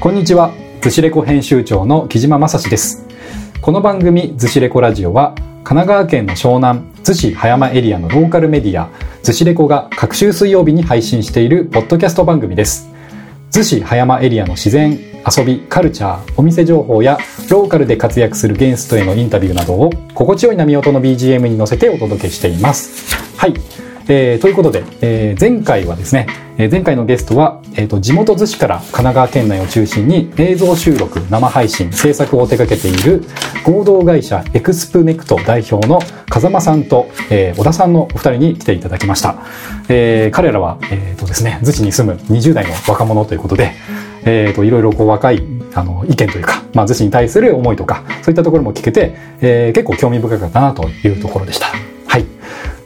こんにちは、ズシレコ編集長の木島正史です。この番組ズシレコラジオは、神奈川県の湘南、逗子葉山エリアのローカルメディア、ズシレコが各週水曜日に配信しているポッドキャスト番組です。逗子葉山エリアの自然、遊び、カルチャー、お店情報や、ローカルで活躍するゲストへのインタビューなどを、心地よい波音の BGM に乗せてお届けしています。はい。えーということで、えー前回はですね、えー前回のゲストは、えーと地元逗子から神奈川県内を中心に映像収録生配信制作を手掛けている合同会社エクスプネクト代表の風間さんと、えー小田さんのお二人に来ていただきました、えー彼らは、えーとですね、逗子に住む20代の若者ということで、えーといろいろこう若いあの意見というか、まあ、逗子に対する思いとかそういったところも聞けて、えー結構興味深かったなというところでした。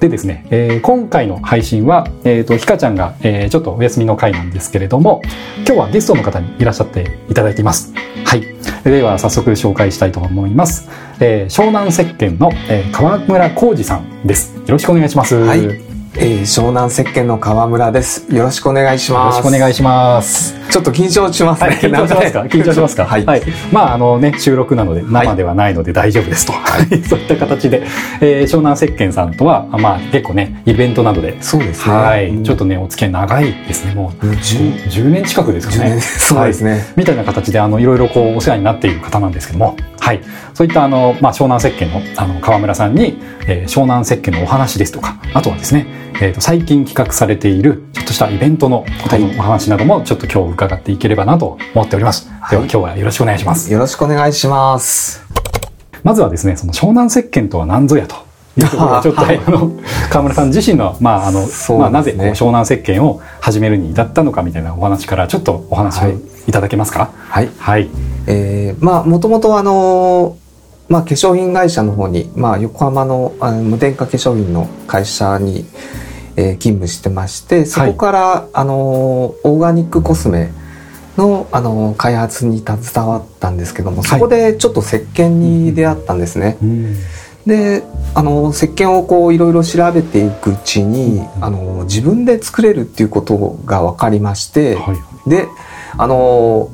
はいでですね、えー今回の配信は、えー、とひかちゃんが、えーちょっとお休みの回なんですけれども今日はゲストの方にいらっしゃっていただいています。はい。では早速紹介したいと思います、えー湘南石鹸の、えー川村浩二さんです。よろしくお願いします、はい。よえー湘南石鹸の川村です。よろしくお願いしろます。しくお願いしますちょっと緊張しますね。はい、緊張しますか？緊張しますか？はい。まあ、あのね、収録なので、生ではないので大丈夫ですと。そういった形で、えー湘南石鹸さんとは、まあ、結構ね、イベントなどで、そうですね。はい、うんちょっとね、お付き合い長いですね。もう、もう10 10 10年近くですかね。そうですね。みたいな形で、あの、いろいろこう、お世話になっている方なんですけども、はい。そういった、あの、まあ、湘南石鹸の、あの、川村さんに、えー湘南石鹸のお話ですとか、あとはですね、えーと、最近企画されている、ちょっとしたイベントのことのお話なども、ちょっと今日伺っていければなと思っております。では、はい今日はよろしくお願いします。よろしくお願いします。まずはですね、その湘南石鹸とは何ぞやと。いうところを ちょっと、はいあの川村さん自身の、まああのねまあ、なぜこう湘南石鹸を始めるに至ったのかみたいなお話からちょっとお話をはいいただけますか？はい。はい。えーまあ、もともとあのーまあ、化粧品会社の方に、まあ、横浜のあの無添加化粧品の会社に、えー勤務してまして、そこから、あのーオーガニックコスメの、あのー開発に携わったんですけども、そこでちょっと石鹸に出会ったんですね。うん。であの石鹸をこういろいろ調べていくうちに、うん。あの自分で作れるっていうことが分かりまして、はい。であの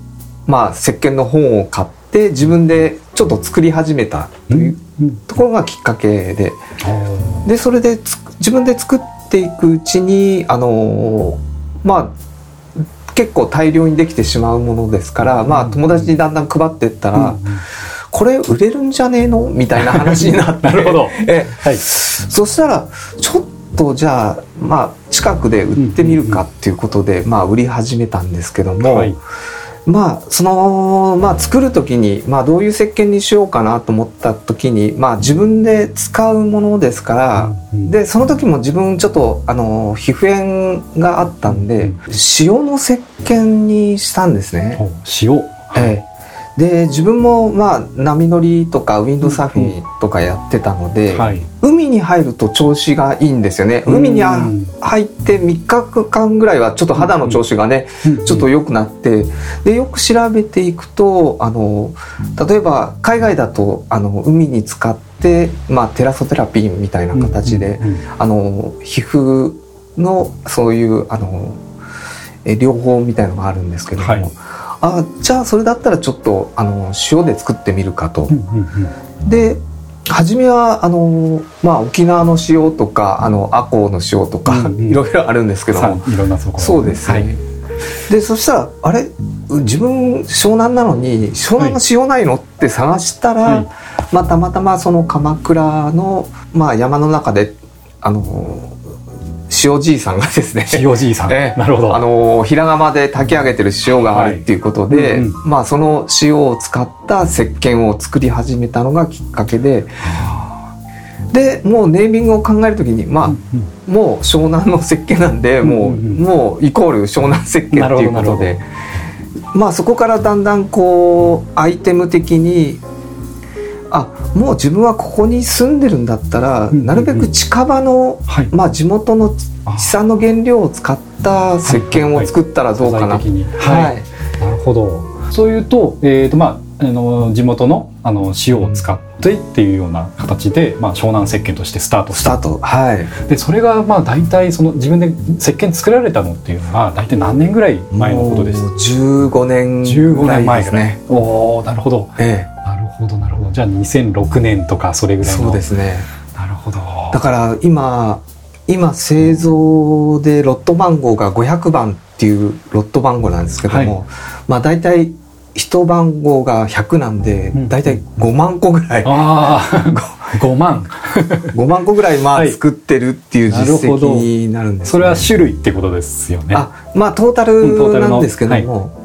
まあ石鹸の本を買って自分でちょっと作り始めたといううんところがきっかけで。あでそれでつ自分で作っていくうちにあのまあ結構大量にできてしまうものですから、まあ友達にだんだん配っていったら、これ売れるんじゃねえの？みたいな話になって なるほど。えはい。そしたらちょっとじゃあまあ近くで売ってみるかっていうことで、まあ売り始めたんですけども、はい。まあそのまあ作る時にまあどういう石鹸にしようかなと思った時にまあ自分で使うものですから、でその時も自分ちょっとあの皮膚炎があったんで、塩の石鹸にしたんですね。お塩。ええで自分もまあ波乗りとかウィンドサーフィンとかやってたので、はい。海に入ると調子がいいんですよね。うん。海にあ入って3日間ぐらいはちょっと肌の調子がね、ちょっと良くなって、でよく調べていくとあの例えば海外だとあの海に使って、まあ、テラソテラピーみたいな形で、うんうんうんあの皮膚のそういうあのえ療法みたいのがあるんですけども、はいあじゃあそれだったらちょっとあの塩で作ってみるかと。うんうんうんで初めはあの、まあ、沖縄の塩とかあの赤穂の塩とか、うんうん いろいろあるんですけどさもいろんなところ。そうですね、はい。でそしたらあれ自分湘南なのに湘南の塩ないのって探したら、はいまあ、たまたまその鎌倉の、まあ、山の中であの塩じいさんがですね。塩じいさん。ええ。なるほど。あの平釜で炊き上げてる塩があるっていうことで、はい。うんうん。まあその塩を使った石鹸を作り始めたのがきっかけで。でもうネーミングを考えるときにまあ、うんもう湘南の石鹸なんで、もううんもうイコール湘南石鹸っていうことで。まあそこからだんだんこうアイテム的にあもう自分はここに住んでるんだったら、なるべく近場の、はい。まあ、地元のあ。地産の原料を使った石鹸を作ったらどうかな。ははい。い。なるほど。そういうと、えっ、とまああの地元のあの塩を使ってっていうような形で、まあ、湘南石鹸としてスタートスタート。はい。でそれがまあ大体その自分で石鹸作られたのっていうのが大体何年ぐらい前のことです？もう15年15ぐら年いですね。前ぐらい。おおなるほど。え。なるほどなるほどじゃあ2006年とかそれえぐらいのそうですね。なるほど。だから今今製造でロット番号が500番っていうロット番号なんですけども、はい。まあ大体一番号が100なんで、うん。大体5万個ぐらい。ああ5 万。5万個ぐらいまあはい。作ってるっていう実績になるんです、ね、それは種類ってことですよね。あまあトータルなんですけども、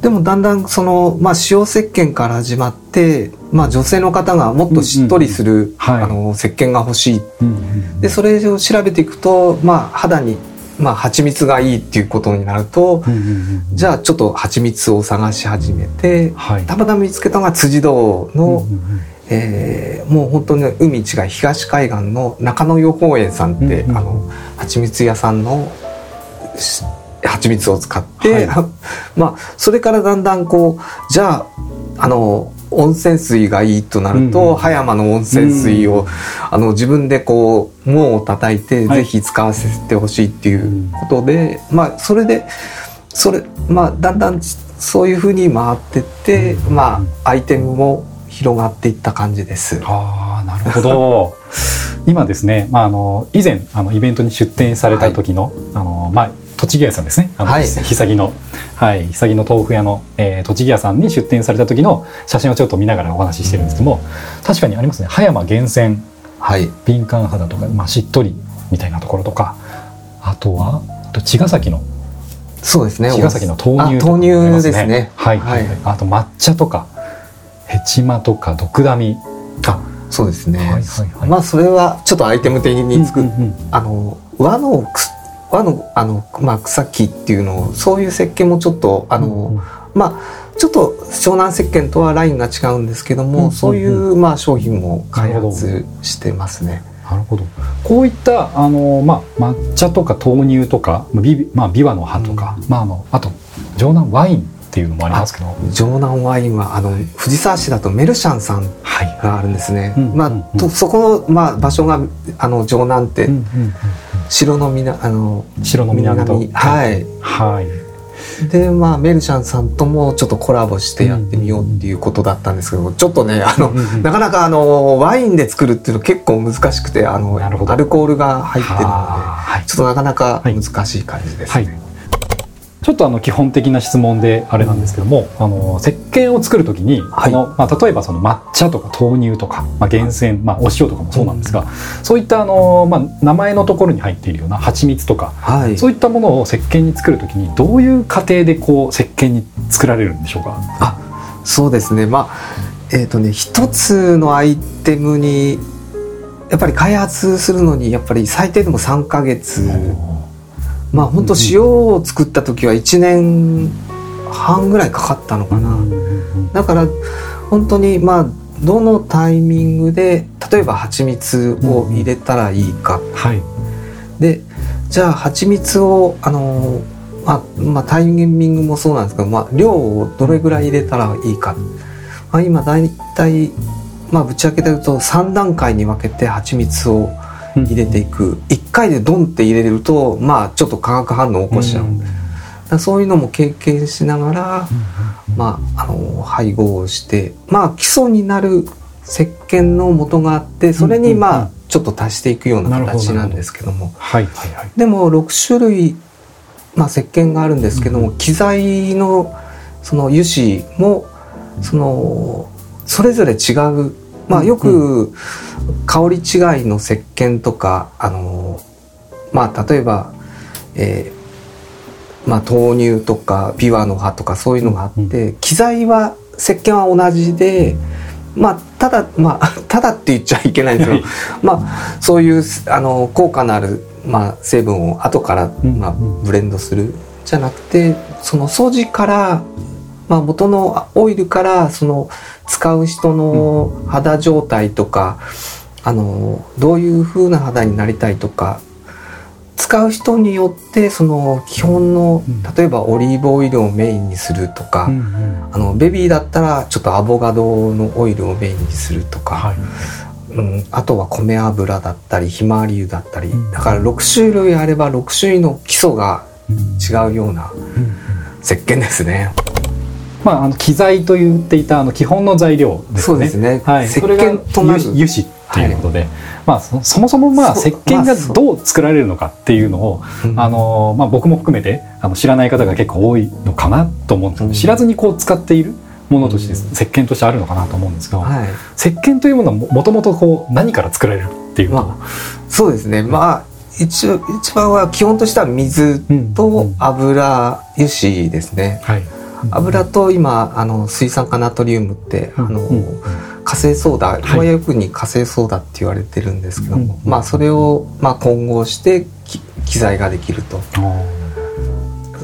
でもだんだんその、まあ、塩石鹸から始まって、まあ、女性の方がもっとしっとりする、はい。あの石鹸が欲しい。うんうんでそれを調べていくと、まあ、肌に、まあ、蜂蜜がいいっていうことになると、うんうんうんじゃあちょっと蜂蜜を探し始めてはい。たまたま見つけたのが辻堂の、うんうんうん。えーもう本当に海違い東海岸の中野予報園さんって、うんうんあの蜂蜜屋さんのし蜂蜜を使って、は まあそれからだんだんこうじゃああの温泉水がいいとなると、うんうん。葉山の温泉水を、あの自分でこう門を叩いて、はい。ぜひ使わせてほしいっていうことで、まあそれでそれまあだんだんそういうふうに回ってって、うんまあアイテムも広がっていった感じです。ああなるほど。今ですね、まあ、あの以前あのイベントに出店された時の,、あのまあ、栃木屋さんですね。あの、はい。ひのはい。ひの豆腐屋の、えー栃木屋さんに出店された時の写真をちょっと見ながらお話ししてるんですけども確かにありますね。葉山厳選。はい。敏感肌とか、まあ、しっとりみたいなところとかあとはあと茅ヶ崎のそうですね。茅ヶ崎の豆乳とかあもあります豆乳ですね。はい、はい。はい。あと抹茶とかヘチマとかドクダミ。あ、そうですね。はいはいはい。まあそれはちょっとアイテム的に作っ、うんうんうん。あの和のく和のあのまあ草木っていうのをそういう石鹸もちょっとあの、うんうんまあちょっと湘南石鹸とはラインが違うんですけども、うんうんうんそういうまあ商品も開発してますね。なるほど。こういったあのまあ抹茶とか豆乳とかビまあビワの葉とか、まああのあと城南ワインっていうのもありますけど、城南ワインはあの藤沢市だとメルシャンさんはい。があるんですね。うんまあ、うんうんとそこのまあ場所があの城南って、うんうん城のみなあのうん。白の南と南はいはい。でまあメルシャンさんともちょっとコラボしてやってみようっていうことだったんですけどちょっとねあの、うんうんうんなかなかあのワインで作るっていうの結構難しくてあのアルコールが入ってるのではい。ちょっとなかなか難しい感じですね。はいちょっとあの基本的な質問であれなんですけども、あの石鹸を作るときに、はい。このまあ、例えばその抹茶とか豆乳とか、まあ、厳選、まあ、お塩とかもそうなんですが、そういったあの、まあ、名前のところに入っているような蜂蜜とかはい、そういったものを石鹸に作るときにどういう過程でこう石鹸に作られるんでしょうか？あそうですね。まあえっ、とね一つのアイテムにやっぱり開発するのにやっぱり最低でも3ヶ月まあ本当塩を作った時は1年半ぐらいかかったのかな。だから本当にまあどのタイミングで例えば蜂蜜を入れたらいいか、はい。でじゃあ蜂蜜をあのまあ、まあ、タイミングもそうなんですけど、まあ、量をどれぐらい入れたらいいか、まあ、今大体、まあ、ぶち開けてると3段階に分けて蜂蜜を入れていく、1回でドンって入れるとまあちょっと化学反応を起こしちゃう、だからそういうのも経験しながら、まあ、あの配合をしてまあ基礎になる石鹸の元があってそれにまあちょっと足していくような形なんですけども。はいはいはい。でも6種類、まあ、石鹸があるんですけども、機材のその油脂もそのそれぞれ違う、まあ、よく香り違いの石鹸とかあの、まあ、例えば、えーまあ、豆乳とかビワの葉とかそういうのがあって、機材は石鹸は同じで、まあ、ただまあ ただって言っちゃいけないんですけど、まあ、そういうあの効果のある、まあ、成分を後から、うん。まあ、ブレンドする。じゃなくてその素地から、まあ、元のオイルからその使う人の肌状態とか、あのどういう風な肌になりたいとか使う人によってその基本のうん。例えばオリーブオイルをメインにするとか、うんうん。あのベビーだったらちょっとアボカドのオイルをメインにするとか、はい。うん、あとは米油だったりひまわり油だったり、うん。だから6種類あれば6種類の基礎がうん。違うような石鹸ですね。まあ、あの機材と言っていたあの基本の材料ですね。そうですね。はい、石鹸となる。油油脂っていうことで、まあそそもそもまあ石鹸がどう作られるのかっていうのを、うん。あのまあ僕も含めてあの知らない方が結構多いのかなと思うんですけど、うん。知らずにこう使っているものとして石鹸としてあるのかなと思うんですけど、はい、石鹸というものはももともとこう何から作られるっていうと、まそうですね。まあ一応一番は基本としては水うん。と油油脂ですね。はい、油と今あの水酸化ナトリウムって、あの、うん。火星ソーダ、い。今よくに火星ソーダって言われてるんですけども、うん。まあそれをまあ混合してき機材ができると。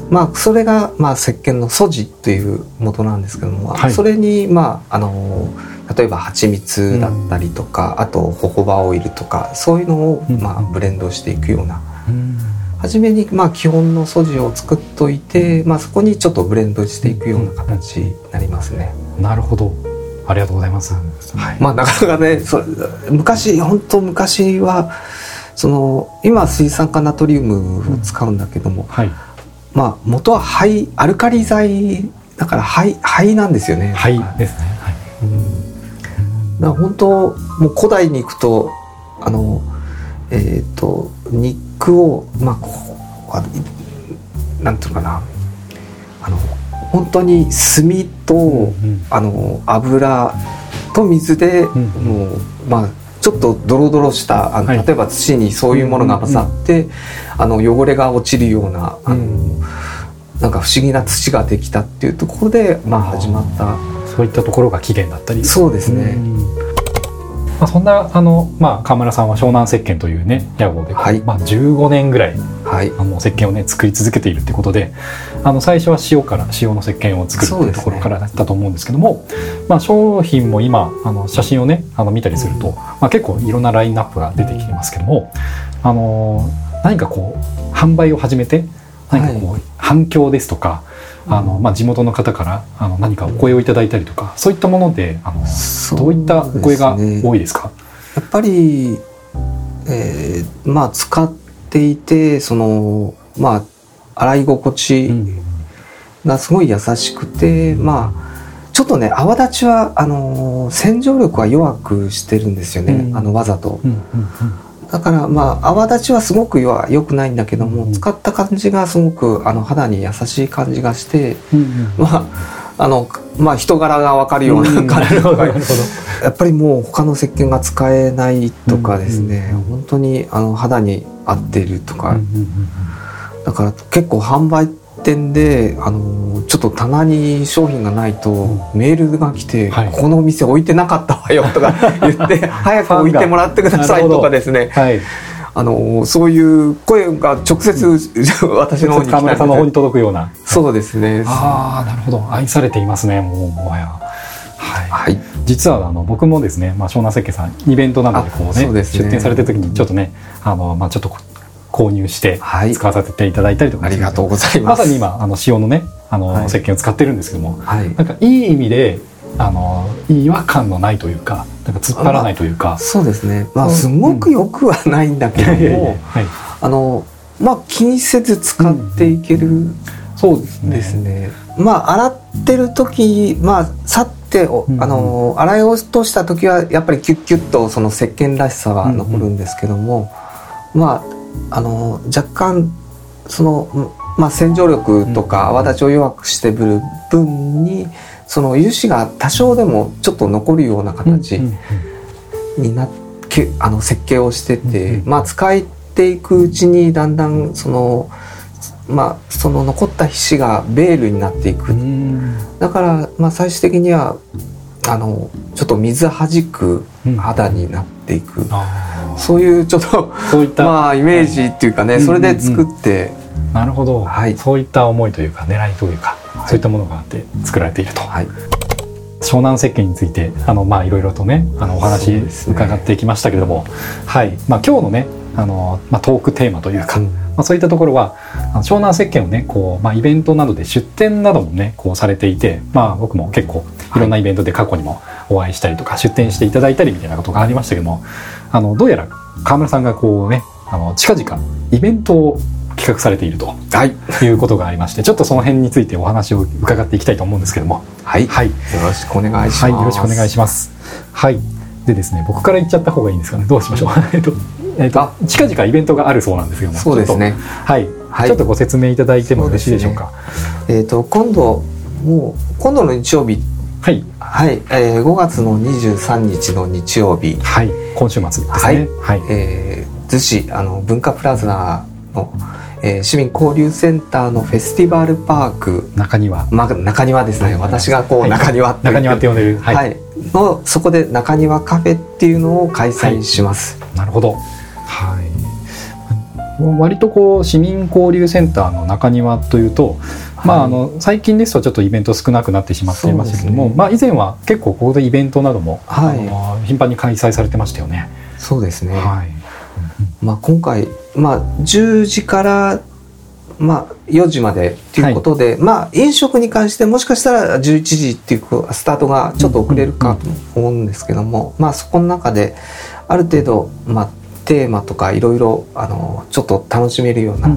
まあそれがまあ石鹸の素地という元なんですけども、はい。それにまああの例えば蜂蜜だったりとか、あとホホバオイルとかそういうのをうん。まあブレンドしていくような。うん初めにまあ基本の素地を作っといて、まあ、そこにちょっとブレンドしていくような形になりますね。なるほどありがとうございます。はいまあなかなかねそれ昔本当昔はその今水酸化ナトリウムを使うんだけども、はいまあ元は灰アルカリ剤だから灰灰なんですよね。はいですね。はいうんだ本当もう古代に行くとあのえっ、と肉をまあこうあなんていうのかな。あの本当に炭と、うんあの油と水で、んもうまあちょっとドロドロしたあの、はい。例えば土にそういうものが混ざって、あの汚れが落ちるようなあの、うん。なんか不思議な土ができたっていうところで、まあ、始まった。そういったところが起源だったり。そうですね。うんまあ、そんなあの、まあ、川村さんは湘南石鹸というね屋号で、はい。まあ、15年ぐらいはい。あの石鹸をね作り続けているってことであの最初は塩から塩の石鹸を作るっていうところからだったと思うんですけども、まあ、商品も今あの写真をねあの見たりすると、まあ、結構いろんなラインナップが出てきてますけどもあの何かこう販売を始めて何かこう、反響ですとかあの、まあ、地元の方からあの何かお声をいただいたりとかそういったものであのそうどういったお声が多いですか？やっぱり、えーまあ使っていてそのまあ洗い心地がすごい優しくて、まあちょっとね泡立ちはあのー洗浄力は弱くしてるんですよね、うん。あのわざと。うんうんだからまあ泡立ちはすごく弱良くないんだけども、うん。使った感じがすごくあの肌に優しい感じがしてうんうんうん。まああのまあ人柄が分かるような感じとか、なるほど。やっぱりもう他の石鹸が使えないとかですね、うんうん本当にあの肌に合っているとか、うんうんうん。だから結構販売店であのちょっと棚に商品がないとメールが来て、はい。ここのお店置いてなかったわよとか 言って早く置いてもらってくださいとかですね。はい。あのそういう声が直接 私の方に来た川村さんの方にり届くような。そうですね。ああなるほど。愛されていますねもうもはや。はい。はい。実はあの僕もですね、まあ、湘南石鹸さんイベントなどでこうねね。出店されてる時にちょっとねあの、まあ、ちょっとこ購入してはい。使わせていただいたりとか。ありがとうございまますさに今あの塩のねあの、はい。石鹸を使ってるんですけども。はい。なんかいい意味であの違和感のないというかなんか突っ張らないというか。そうですね。まあうん。すごくよくはないんだけどもはい、あのまあ気にせず使っていけるそうですね。ですね。まあ洗ってる時まあさっておうんあの洗い落とした時はやっぱりキュッキュッとその石鹸らしさは残るんですけども、まああの若干そのうんまあ洗浄力とか泡立ちを弱くしてくる分にその油脂が多少でもちょっと残るような形うんうんになってあの設計をしてて、うんうんまあ使っていくうちにだんだんそのまあその残った皮脂がベールになっていく、うん。だからまあ最終的にはあのちょっと水はじくうん。肌になっていく、あーそういうちょっとそういった、まあイメージっていうかね、はいそれで作って、なるほど、はい。そういった思いというか狙いというか、そういったものがあって作られていると、はい。湘南石鹸についてあのまあいろいろとねあのお話伺ってきましたけれども、はい。まあ今日のねあのまあトークテーマというか、うん。まあ、そういったところは湘南石鹸をねこう、まあ、イベントなどで出店などもねこうされていて、まあ、僕も結構いろんなイベントで過去にもお会いしたりとか出店していただいたりみたいなことがありましたけどもあのどうやら川村さんがこうねあの近々イベントを企画されていると、はい、いうことがありましてちょっとその辺についてお話を伺っていきたいと思うんですけどもはい、はい、よろしくお願いします。はい、よろしくお願いします。はい。でですね、僕から言っちゃった方がいいんですかね。どうしましょう。えっと、えっとあ、近々イベントがあるそうなんですけども。そうですね。はい、はいちょっとご説明いただいてもよろしいでしょうか？えっ、と今度もう今度の日曜日、はい、はい、えー、5月の23日の日曜日、はい、今週末ですね。はいはい、えー、逗子あの文化プラザの、えー、市民交流センターのフェスティバルパーク、中庭。まあ、中庭ですね、はい私がこう、はい中庭って言中庭って呼んでる。は。はいい、のそこで中庭カフェっていうのを開催します。なるほど。はい。割とこう市民交流センターの中庭というと、まあ、あの最近ですとちょっとイベント少なくなってしまっていますけども、ねまあ、以前は結構ここでイベントなども、はいあの頻繁に開催されてましたよね。そうですね。はい。まあ、今回、まあ、10時から、まあ、4時までということで、まあ、飲食に関してもしかしたら11時っていうスタートがちょっと遅れるかと思うんですけども、まあ、そこの中である程度、まあ、テーマとかいろいろあのちょっと楽しめるような、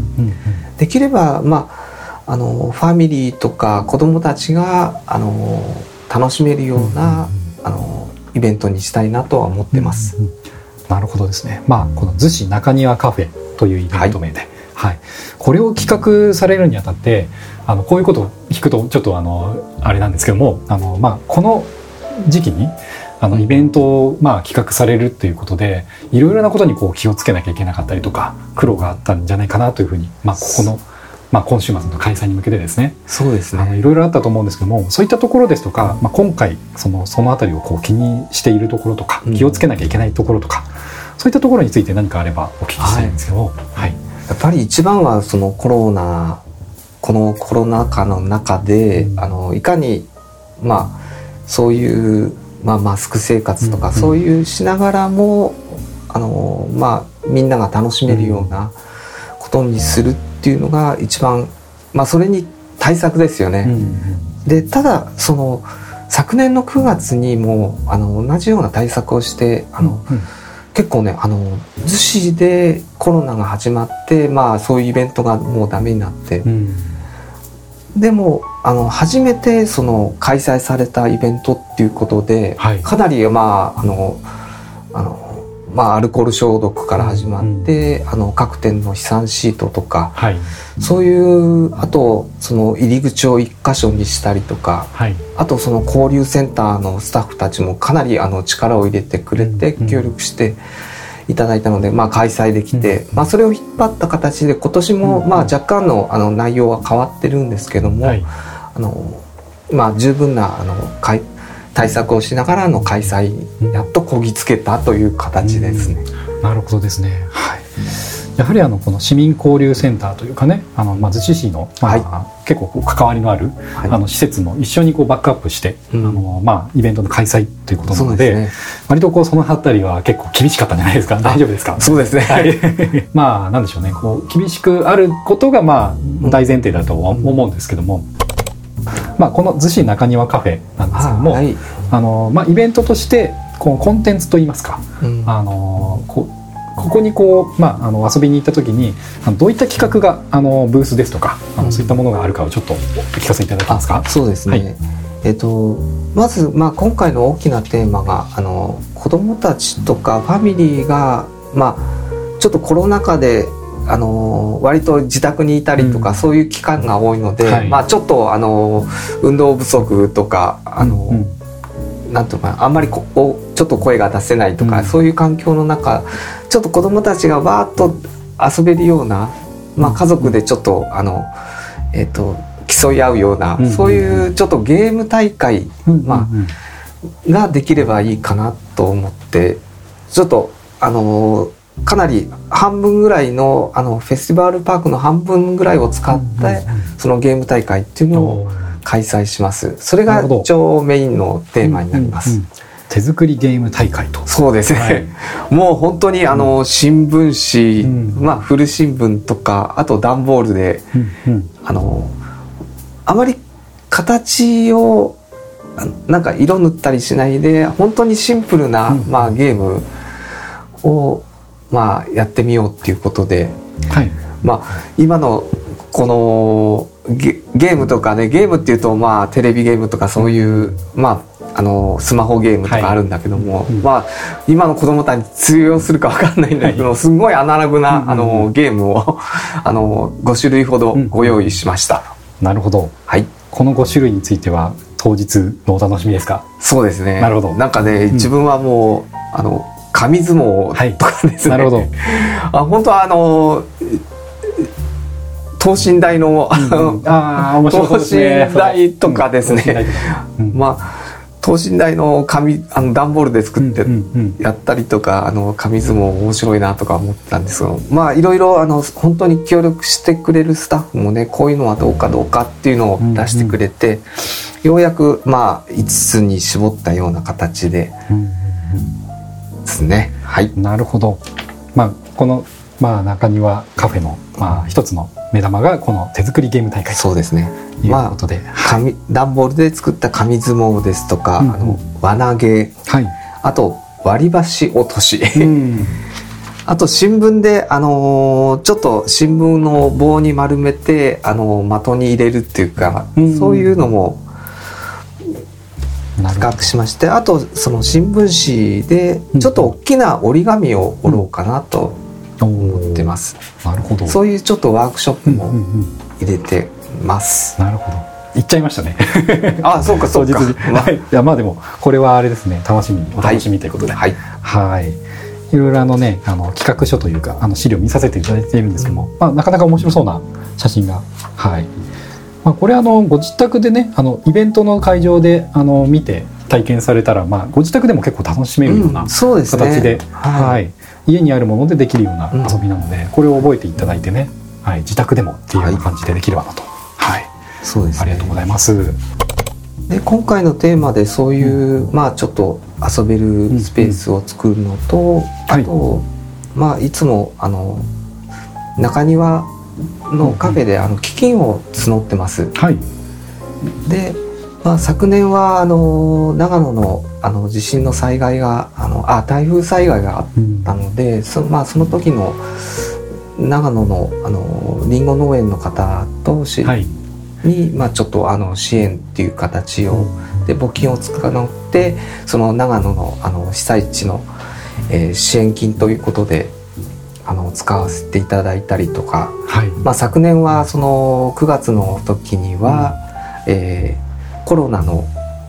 できれば、まあ、あのファミリーとか子供たちがあの楽しめるような、あのイベントにしたいなとは思ってます。うんうん。なるほどですね。まあこの逗子中庭カフェというイベント名で、はい、これを企画されるにあたって、あのこういうことを聞くとちょっとあのあれなんですけども、あのまあこの時期にあのイベントをまあ企画されるっていうことで、いろいろなことにこう気をつけなきゃいけなかったりとか苦労があったんじゃないかなというふうに、まあここのまあ今週末の開催に向けてですね、そうですね。あのいろいろあったと思うんですけどもそういったところですとか、まあ、今回そのそのあたりをこう気にしているところとかうん。気をつけなきゃいけないところとか、そういったところについて何かあればお聞きしたいんですけど。も、はい。やっぱり一番はそのコロナこのコロナ禍の中で、うん。あのいかにまあそういう、まあ、マスク生活とか、うんそういうしながらもあのまあみんなが楽しめるようなことにするっていうのが一番まあそれに対策ですよね。うんうん。でただその昨年の9月にもあの同じような対策をしてあの、うん。結構ねあの逗子でコロナが始まってまあそういうイベントがもうダメになって、うん。でもあの初めてその開催されたイベントっていうことで、はい。かなりまああのあのまあアルコール消毒から始まって、あの各店の飛散シートとかはい。そういうあとその入り口を一箇所にしたりとかはい。あとその交流センターのスタッフたちもかなりあの力を入れてくれてうん。協力していただいたので、まあ、開催できて、まあ、それを引っ張った形で今年もうんまあ若干のあの内容は変わってるんですけども、はいあのまあ、十分なあの開対策をしながらの開催うんやっとこぎつけたという形ですね。なるほどですね。はい。やはりあのこの市民交流センターというかね、あのまあ逗子市の、まあ結構こう関わりのある、はいあの施設も一緒にこうバックアップして、うんあのまあイベントの開催ということなので。割とこうそのあたりは結構厳しかったんじゃないですか？大丈夫ですか？そうですね。はい。まあなんでしょうね、こう厳しくあることがまあ大前提だとは思うんですけども、まあこの逗子中庭カフェなんですけども、はい。あのまあイベントとしてこうコンテンツといいますか。うんあのこここにこう、まあ、あの遊びに行った時にあのどういった企画があのブースですとかあうん。のそういったものがあるかをちょっとお聞かせいただけますか？あ。そうですね、はい。えっとまず、まあ、今回の大きなテーマがあの子どもたちとかファミリーが、まあ、ちょっとコロナ禍であの割と自宅にいたりとか、うん。そういう期間が多いので、はい。まあ、ちょっとあの運動不足とかあの、うんなんとかあんまりこおちょっと声が出せないとか、うん。そういう環境の中ちょっと子どもたちがわーっと遊べるような、まあ、家族でちょっとあの、えっと競い合うような、うん。そういうちょっとゲーム大会うん。まあうんができればいいかなと思ってちょっとあのかなり半分ぐらいのあのフェスティバルパークの半分ぐらいを使って、そのゲーム大会っていうのを開催します。それが一応メインのテーマになります。うんうん手作りゲーム大会と。そうですね、はい。もう本当にあの新聞紙、うん。まあ古新聞とかあと段ボールでうんうん。あのあまり形をあなんか色塗ったりしないで本当にシンプルな、うん。まあ、ゲームを、まあ、やってみようっていうことで、はい。まあ、今のこのゲゲームとかねゲームっていうとまあテレビゲームとかそういう、まあ、あのスマホゲームとかあるんだけども、うん。まあ、今の子供たちに通用するかわかんないんだけど、はすごいアナログな、うんあのゲームを あの5種類ほどご用意しました。なるほど。はい。この5種類については当日のお楽しみですか？そうですね。なるほど。なんかね、ん。自分はもう、あの、紙相撲とかですね。なるほど。あ、本当はあの、等身大の、あの、ああ面白そうですね。等身大とかですね。うん。まあ、等身大の紙、あの、段ボールで作ってうんうんやったりとか、あの、紙相撲面白いなとか思ってたんですけど、まあ、いろいろ、あの、本当に協力してくれるスタッフもね、こういうのはどうかどうかっていうのを出してくれて、ようやく、まあ、5つに絞ったような形でうんうん。ですね。はい。うんなるほど。まあこのまあ中庭カフェのまあ一つの目玉がこの手作りゲーム大会そうですね。というまあことで、紙段ボールで作った紙相撲ですとか、うんうん。あの輪投げ。はい、あと割り箸落とし、うん。あと新聞で、あのーちょっと新聞の棒に丸めて、あのー的に入れるっていうか、うん。そういうのも企画しましてあとその新聞紙でうん。ちょっと大きな折り紙を折ろうかなと思ってます、なるほど。そういうちょっとワークショップも入れてます、なるほど。言っちゃいましたね。あそうか そうか。はい。いやまあでもこれはあれですね。楽しみ。にお楽しみということで。はい。はい。いろいろあのね、あの企画書というか、あの資料見させていただいているんですけども、まあなかなか面白そうな写真が、はい。まあこれあのご自宅でね、あのイベントの会場であの見て体験されたら、まあご自宅でも結構楽しめるようなうんそうですね。形で、はい。はい。家にあるものでできるようなうん遊びなので、これを覚えていただいてね、はい、自宅でもっていうような感じでできればなと。はい。そうですねありがとうございます。で今回のテーマでそういう、まあちょっと遊べるスペースを作るのと、はいあと、まあいつもあの中庭のカフェであの基金を募ってます。はい。で、まあ、昨年はあの長野のあの地震の災害があのあ台風災害があっうんたのでそ,、まあ、その時の長野のあのりんご農園の方とし、はい。に、まあ、ちょっとあの支援っていう形を、で募金を使ってその長野のあの被災地の、えー支援金ということであの使わせていただいたりとか、はい。まあ、昨年はその9月の時には、えーコロナの、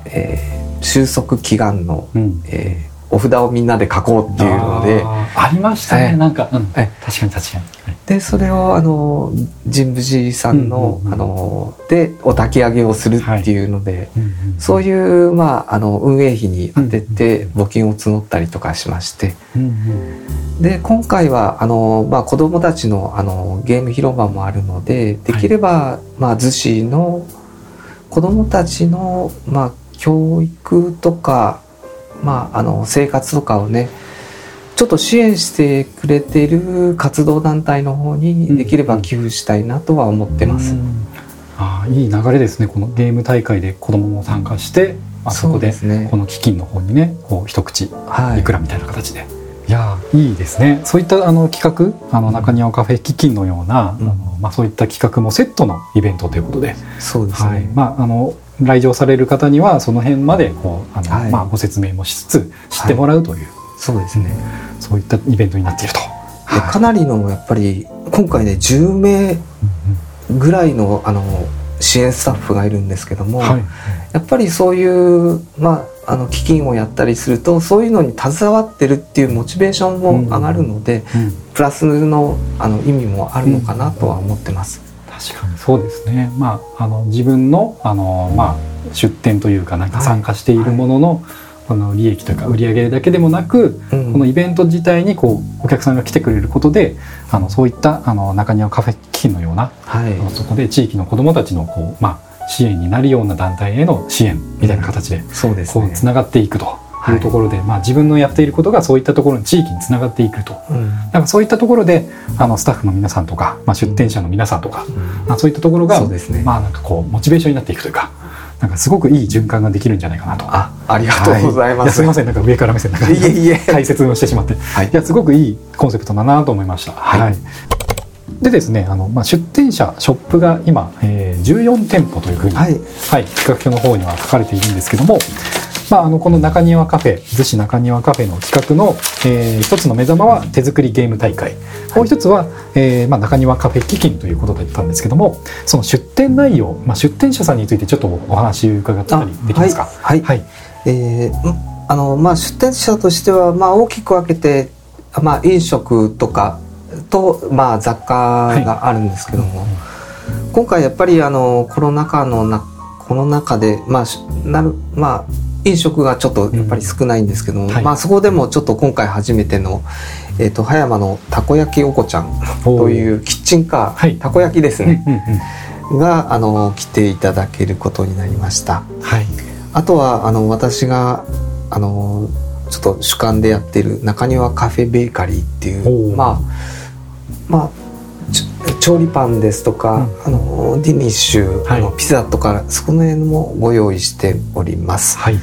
えー収束祈願の、うん。えーお札をみんなで書こうっていうのでありましたね、はいなんか、うん、はい確かに確かに、はい。でそれをあの神武寺さんの,、あのでお焚き上げをするっていうので、そういう、まあ、あの運営費に当てて募金を募ったりとかしまして。で今回はあの、まあ、子どもたちのあのゲーム広場もあるのでできれば、まあ、逗子の子どもたちの、まあ、教育とか、まあ、あの生活とかをねちょっと支援してくれている活動団体の方にできれば寄付したいなとは思ってます。うん。あーいい流れですねこのゲーム大会で子供も参加してあそこでですね。この基金の方にねこう一口はい。いくらみたいな形で、い、やーいいですね。そういったあの企画あの中庭カフェ基金のような、うんまあ、そういった企画もセットのイベントということで、そうですね、はい。まあ、あの来場される方にはその辺までこうあの、はい。まあ、ご説明もしつつ知ってもらうという、そうですね。そういったイベントになっていると。でかなりのやっぱり今回ね10名ぐらいのあの支援スタッフがいるんですけども、はい。やっぱりそういう、まあ、あの基金をやったりするとそういうのに携わってるっていうモチベーションも上がるので、うん。プラスのあの意味もあるのかなとは思ってます。確かにそうですね、まあ、あの自分のあの、まあ、出店というかなんかはい参加しているものの,、この利益というか売り上げだけでもなく、うん。このイベント自体にこうお客さんが来てくれることであのそういったあの中庭カフェ基金のようなはい。そこで地域の子どもたちのこう、まあ、支援になるような団体への支援みたいな形でそうですね。こうつながっていくと、はい。うところで、まあ、自分のやっていることがそういったところに地域につながっていくと、うん。なんかそういったところであのスタッフの皆さんとか、まあ、出店者の皆さんとか、まあ、そういったところがそうですね。まあなんかこうモチベーションになっていくというかなんかすごくいい循環ができるんじゃないかなと。あありがとうございます、はやすみません。なんか上から目線なんかいえいえ。解説をしてしまって、はい。いやすごくいいコンセプトだなと思いました。はいでですねあの、まあ、出店者ショップが今、えー、14店舗というふうに、はい。はい、企画書の方には書かれているんですけども、まあ、あのこの中庭カフェ逗子中庭カフェの企画の、えー一つの目玉は手作りゲーム大会。もう一つは、えーまあ、中庭カフェ基金ということだったんですけどもその出店内容、まあ、出店者さんについてちょっとお話伺ったりできますか？はい、はい。えーんあのまあ、出店者としては、まあ、大きく分けて、まあ、飲食とかと、まあ、雑貨があるんですけども、今回やっぱりあのコロナ禍のなこの中で、まあ、しなるまあ飲食がちょっとやっぱり少ないんですけども、はい。まあ、そこでもちょっと今回初めての、えー、と葉山のたこ焼きおこちゃんというキッチンカー、はい。たこ焼きですね、うんうんうん。があの来ていただけることになりました。はい。あとはあの私があのちょっと主観でやってる中庭カフェベーカリーっていうまあまあ調理パンですとか、うん。あのディニッシュ、はい。あのピザとかその辺もご用意しております。はい。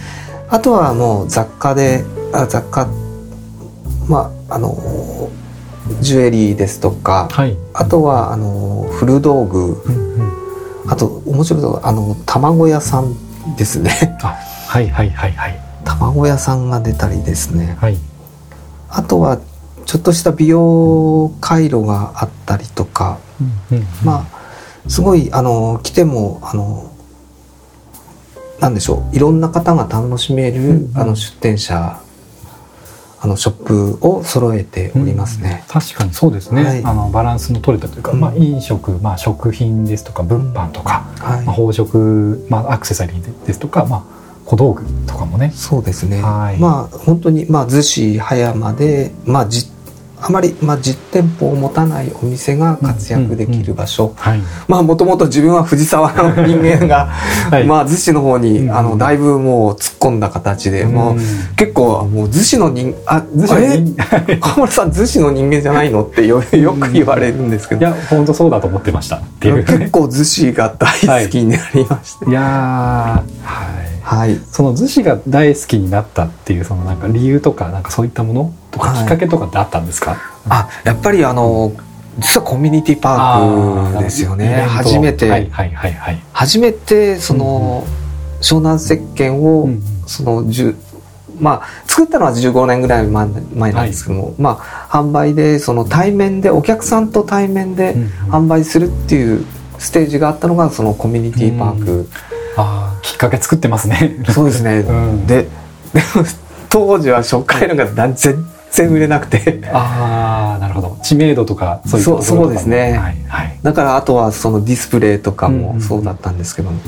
あとはもう雑貨であ雑貨まああのジュエリーですとか、はい。あとはあの古道具。うんうん。あと面白いのがあの卵屋さんですね。あはいはいはいはい。卵屋さんが出たりですね。はい。あとはちょっとした美容回路があったりとかうんうんまあすごいあの来てもあのなんでしょういろんな方が楽しめる、うんうん。あの出店者あのショップを揃えておりますね。確かにそうですね、はい。あのバランスの取れたというか、うん。まあ、飲食、まあ、食品ですとか物販とか、はい、まあ、宝飾、まあ、アクセサリーですとか、まあ、小道具とかもね。そうですね。はい。まあ本当にまあ逗子葉山でまあじあまりまあ実店舗を持たないお店が活躍できる場所。はい。まあもともと自分は藤沢の人間が、はい。まあ逗子の方に、うんあのだいぶもう突っ込んだ形で、もう結構もう逗子の人あ逗子の人河村 さん逗子の人間じゃないの？ってよよく言われるんですけど、いや本当そうだと思ってました。っていう。結構逗子が大好きになりまして、いやーはいはい、その逗子が大好きになったっていうそのなんか理由とかなんかそういったものとかはい。きっかけとかってあったんですか、あやっぱりあの実はコミュニティパークですよね。初めて、はいはいはいはい、初めてその、湘南石鹸を、うんその10まあ作ったのは15年ぐらい前前なんですけども、まあ販売でその対面でお客さんと対面でうんうん。販売するっていうステージがあったのがそのコミュニティパーク、ああきっかけ作ってますね。そうですね、うん。ででも当時は初回のが全然売れなくて。ああなるほど。知名度とかそういったところとかも。そうそうですね。はいはい。だからあとはそのディスプレイとかもそうだったんですけども、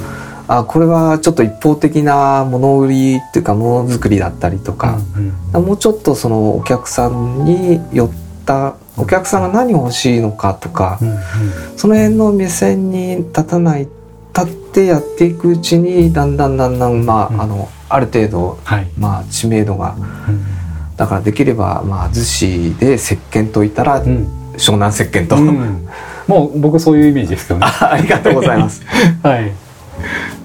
あこれはちょっと一方的なもの売りっていうかものづくりだったりとか、うんうん。もうちょっとそのお客さんに寄ったお客さんが何を欲しいのかとか、うんうん。その辺の目線に立たない立ってやっていくうちにだんだんだんだんまあ、うん。あのある程度はい、まあ知名度がうん。だからできればまあ逗子で石鹸といったらうん。湘南石鹸と、うん。もう僕そういうイメージですけどね。あありがとうございます。はい。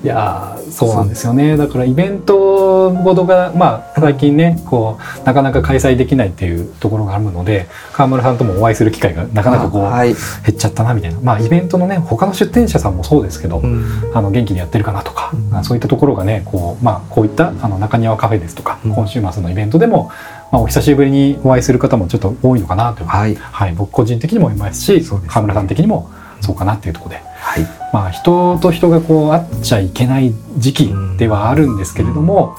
いやーそうなんですよね。だからイベントごとがまあ最近ねこうなかなか開催できないっていうところがあるので川村さんともお会いする機会がなかなかこう、はい、減っちゃったなみたいな。まあイベントのね他の出店者さんもそうですけど、うん。あの元気にやってるかなとか、うん。あそういったところがねこう,、まあ、こういったあの中庭カフェですとか、うん。今週末のイベントでも、まあ、お久しぶりにお会いする方もちょっと多いのかなという、はい。はい、僕個人的にも思いますしそうですね。川村さん的にもそうかなっていうところで、はい。まあ、人と人がこう会っちゃいけない時期ではあるんですけれども、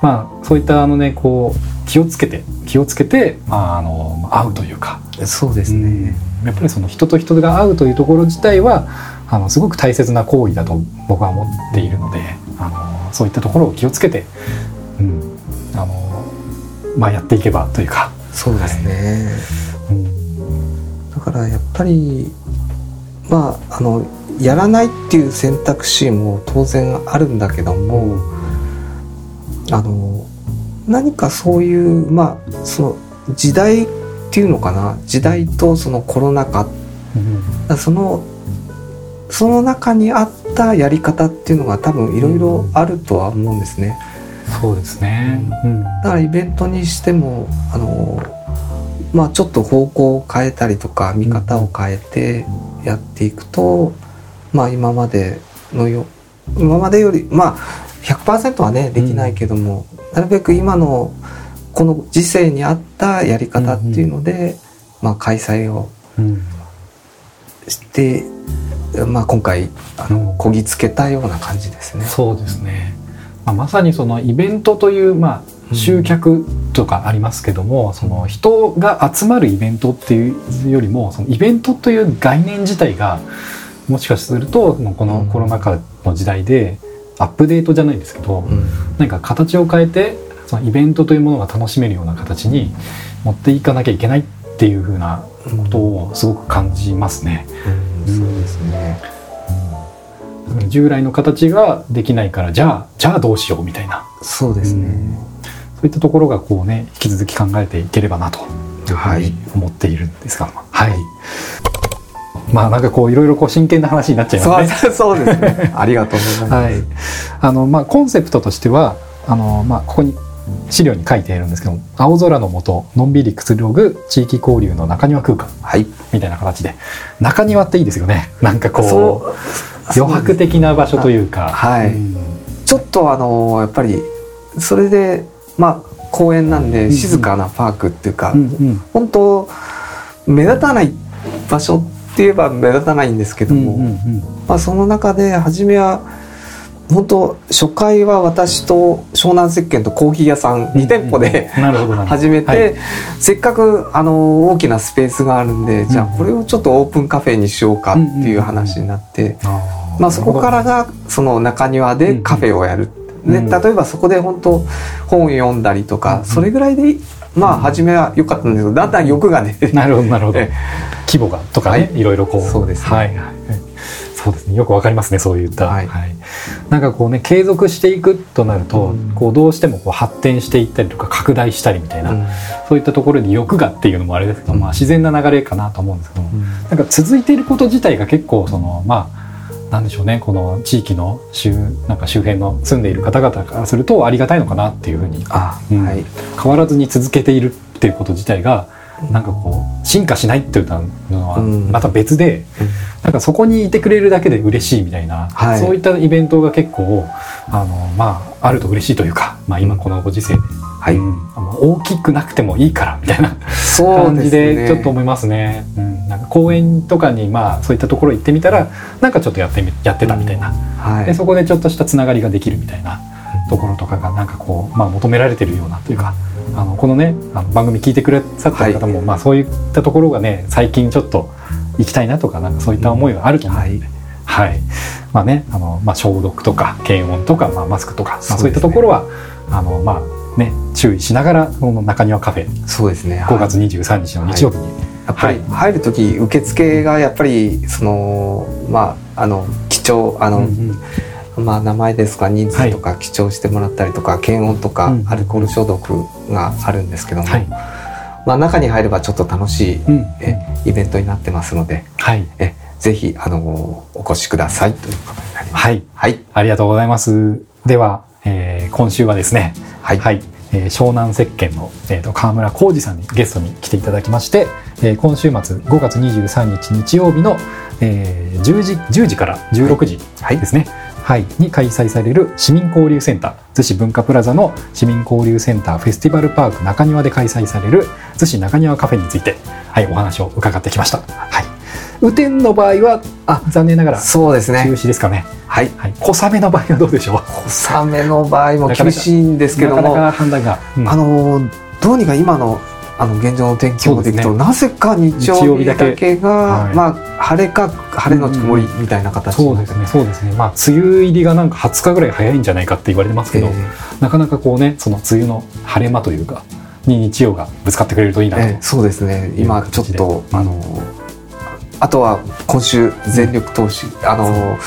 まあ、そういったあの、ね、こう気をつけて気をつけて、まあ、あの会うというか。そうですね、やっぱりその人と人が会うというところ自体はあのすごく大切な行為だと僕は思っているのであのそういったところを気をつけて、うん。あのまあ、やっていけばというか、そうですね、うん。だからやっぱりまああのやらないっていう選択肢も当然あるんだけども、あの何かそういうまあその時代っていうのかな？時代とそのコロナ禍うんそのその中にあったやり方っていうのが多分いろいろあるとは思うんですね。そうですね。うんだからイベントにしてもあのまあちょっと方向を変えたりとか見方を変えてやっていくと、まあ今までのよ今までよりまあ100%はねできないけども、なるべく今のこの時世に合ったやり方っていうので、まあ開催をうんして、まあ今回あのうんこぎつけたような感じですね。そうですね。まあ、まさにそのイベントという、まあ、集客とかありますけども、その人が集まるイベントっていうよりもそのイベントという概念自体がもしかするとこのコロナ禍の時代でアップデートじゃないですけど、うん。何か形を変えてそのイベントというものが楽しめるような形に持っていかなきゃいけないっていうふうなことをすごく感じますね。うん。そうですね。だから従来の形ができないからじゃあじゃあどうしようみたいな。そうですね。そういったところがこうね引き続き考えていければなというふうに思っているんですが。はい、まあなんかこういろいろこう真剣な話になっちゃいますね。そうですね。ありがとうございます。はい、あのまあコンセプトとしてはあのまあここに資料に書いているんですけど青空の下のんびりくつろぐ地域交流の中庭空間。はい。みたいな形で。中庭っていいですよね。なんかこう余白的な場所というか。はい。うん。ちょっとあのやっぱりそれでまあ公園なんでん静かなパークっていうか、うんうん。本当目立たない場所って言えば目立たないんですけども、うんうんうん。まあその中で初めは本当初回は私と湘南石鹸とコーヒー屋さん2店舗で、始めて、はい。せっかくあの大きなスペースがあるんで、じゃあうんこれをちょっとオープンカフェにしようかっていう話になって、あーまあ、そこからがその中庭でカフェをやる、でうん例えばそこで本当本を読んだりとか、うんそれぐらいでまあ初めは良かったんですけどだんだん欲がね、なるほどなるほど。え規模がとかね、はい。い、ろいろこう。そうですね。はいそうですね。よくわかりますねそういった、はい。なんかこうね継続していくとなると、うん。こうどうしてもこう発展していったりとか拡大したりみたいな、うん。そういったところに欲がっていうのもあれですけど、うん。まあ、自然な流れかなと思うんですけども、なんか続いていること自体が結構そのまあなんでしょうね。この地域の周なんか周辺の住んでいる方々からするとありがたいのかなっていうふうに。あ、うん。はい。変わらずに続けているっていうこと自体がなんかこう進化しないっていうのはうん。また別で、なんかそこにいてくれるだけで嬉しいみたいな、はい。そういったイベントが結構あのまああると嬉しいというか、まあ、今このご時世で、はい。うんあの大きくなくてもいいからみたいな感じでちょっと思いますね。うん、なんか公園とかにまあそういったところ行ってみたらなんかちょっとやってみやってたみたいな、はい。でそこでちょっとしたつながりができるみたいなところとかがなんかこう、まあ、求められてるようなというかあのこのねあの番組聞いてくださってる方も、まあ、そういったところがね最近ちょっと行きたいなとかなんかそういった思いがあると思うので、はい。まあねあのまあ、消毒とか検温とか、まあ、マスクとか、まあ、そういったところは、あのまあね、注意しながらこの中庭カフェ。そうですね。5月23日の日曜日に、やっぱり入る時受付がやっぱりそのまああの記帳あの、うんうん。まあ名前ですか人数とか記帳してもらったりとか、検温とか、うん。アルコール消毒があるんですけども、はい。まあ中に入ればちょっと楽しい、うん。えイベントになってますのではい。えぜひあのお越しくださいということになります。はい。はい。ありがとうございます。では、えー今週はですね、はい。えー湘南石鹸の、えー、と川村浩二さんにゲストに来ていただきまして、えー今週末5月23日日曜日の、えー10時 ,10 時から16時はい。ですね、はい。に開催される市民交流センター逗子文化プラザの市民交流センターフェスティバルパーク中庭で開催される逗子中庭カフェについて、はい、お話を伺ってきました。はい、雨天の場合はあ残念ながら中そうですね。止ですかね。はい。はい、小雨の場合はどうでしょう？小雨の場合も厳しいんですけども、なかなか判断が、うん。あのどうにか今のあの現状の天気を見ると、そうなぜか日日曜曜日日だけが、はい。まあ晴れか晴れのち曇りみたいな形そうですねそうですね。まあ梅雨入りがなんか20日ぐらい早いんじゃないかって言われてますけど、えなかなかこうねその梅雨の晴れ間というかに日曜がぶつかってくれるといいなと、ええそうですね。今ちょっとうん。あのあとは今週全力投資、あの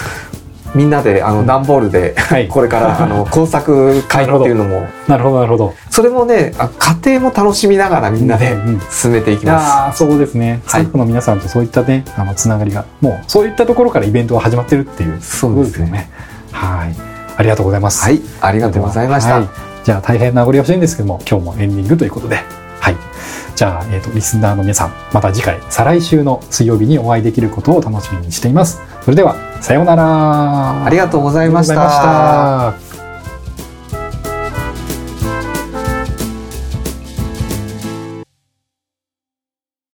みんなであの段ボールで、はい。これからあの 工作会っていうのも。なるほど。なるほどそれもねあ家庭も楽しみながらみんなで進めていきいます。やーそうですね。スタはいッフの皆さんとそういったねあのつながりがもうそういったところからイベントが始まってるっていうそうですね。はい。ありがとうございます。はい、ありがとうございました。はい。じゃあ大変名残惜しいんですけども今日もエンディングということではい。じゃあ、えー、とリスナーの皆さんまた次回再来週の水曜日にお会いできることを楽しみにしています。それではさようなら。ありがとうございました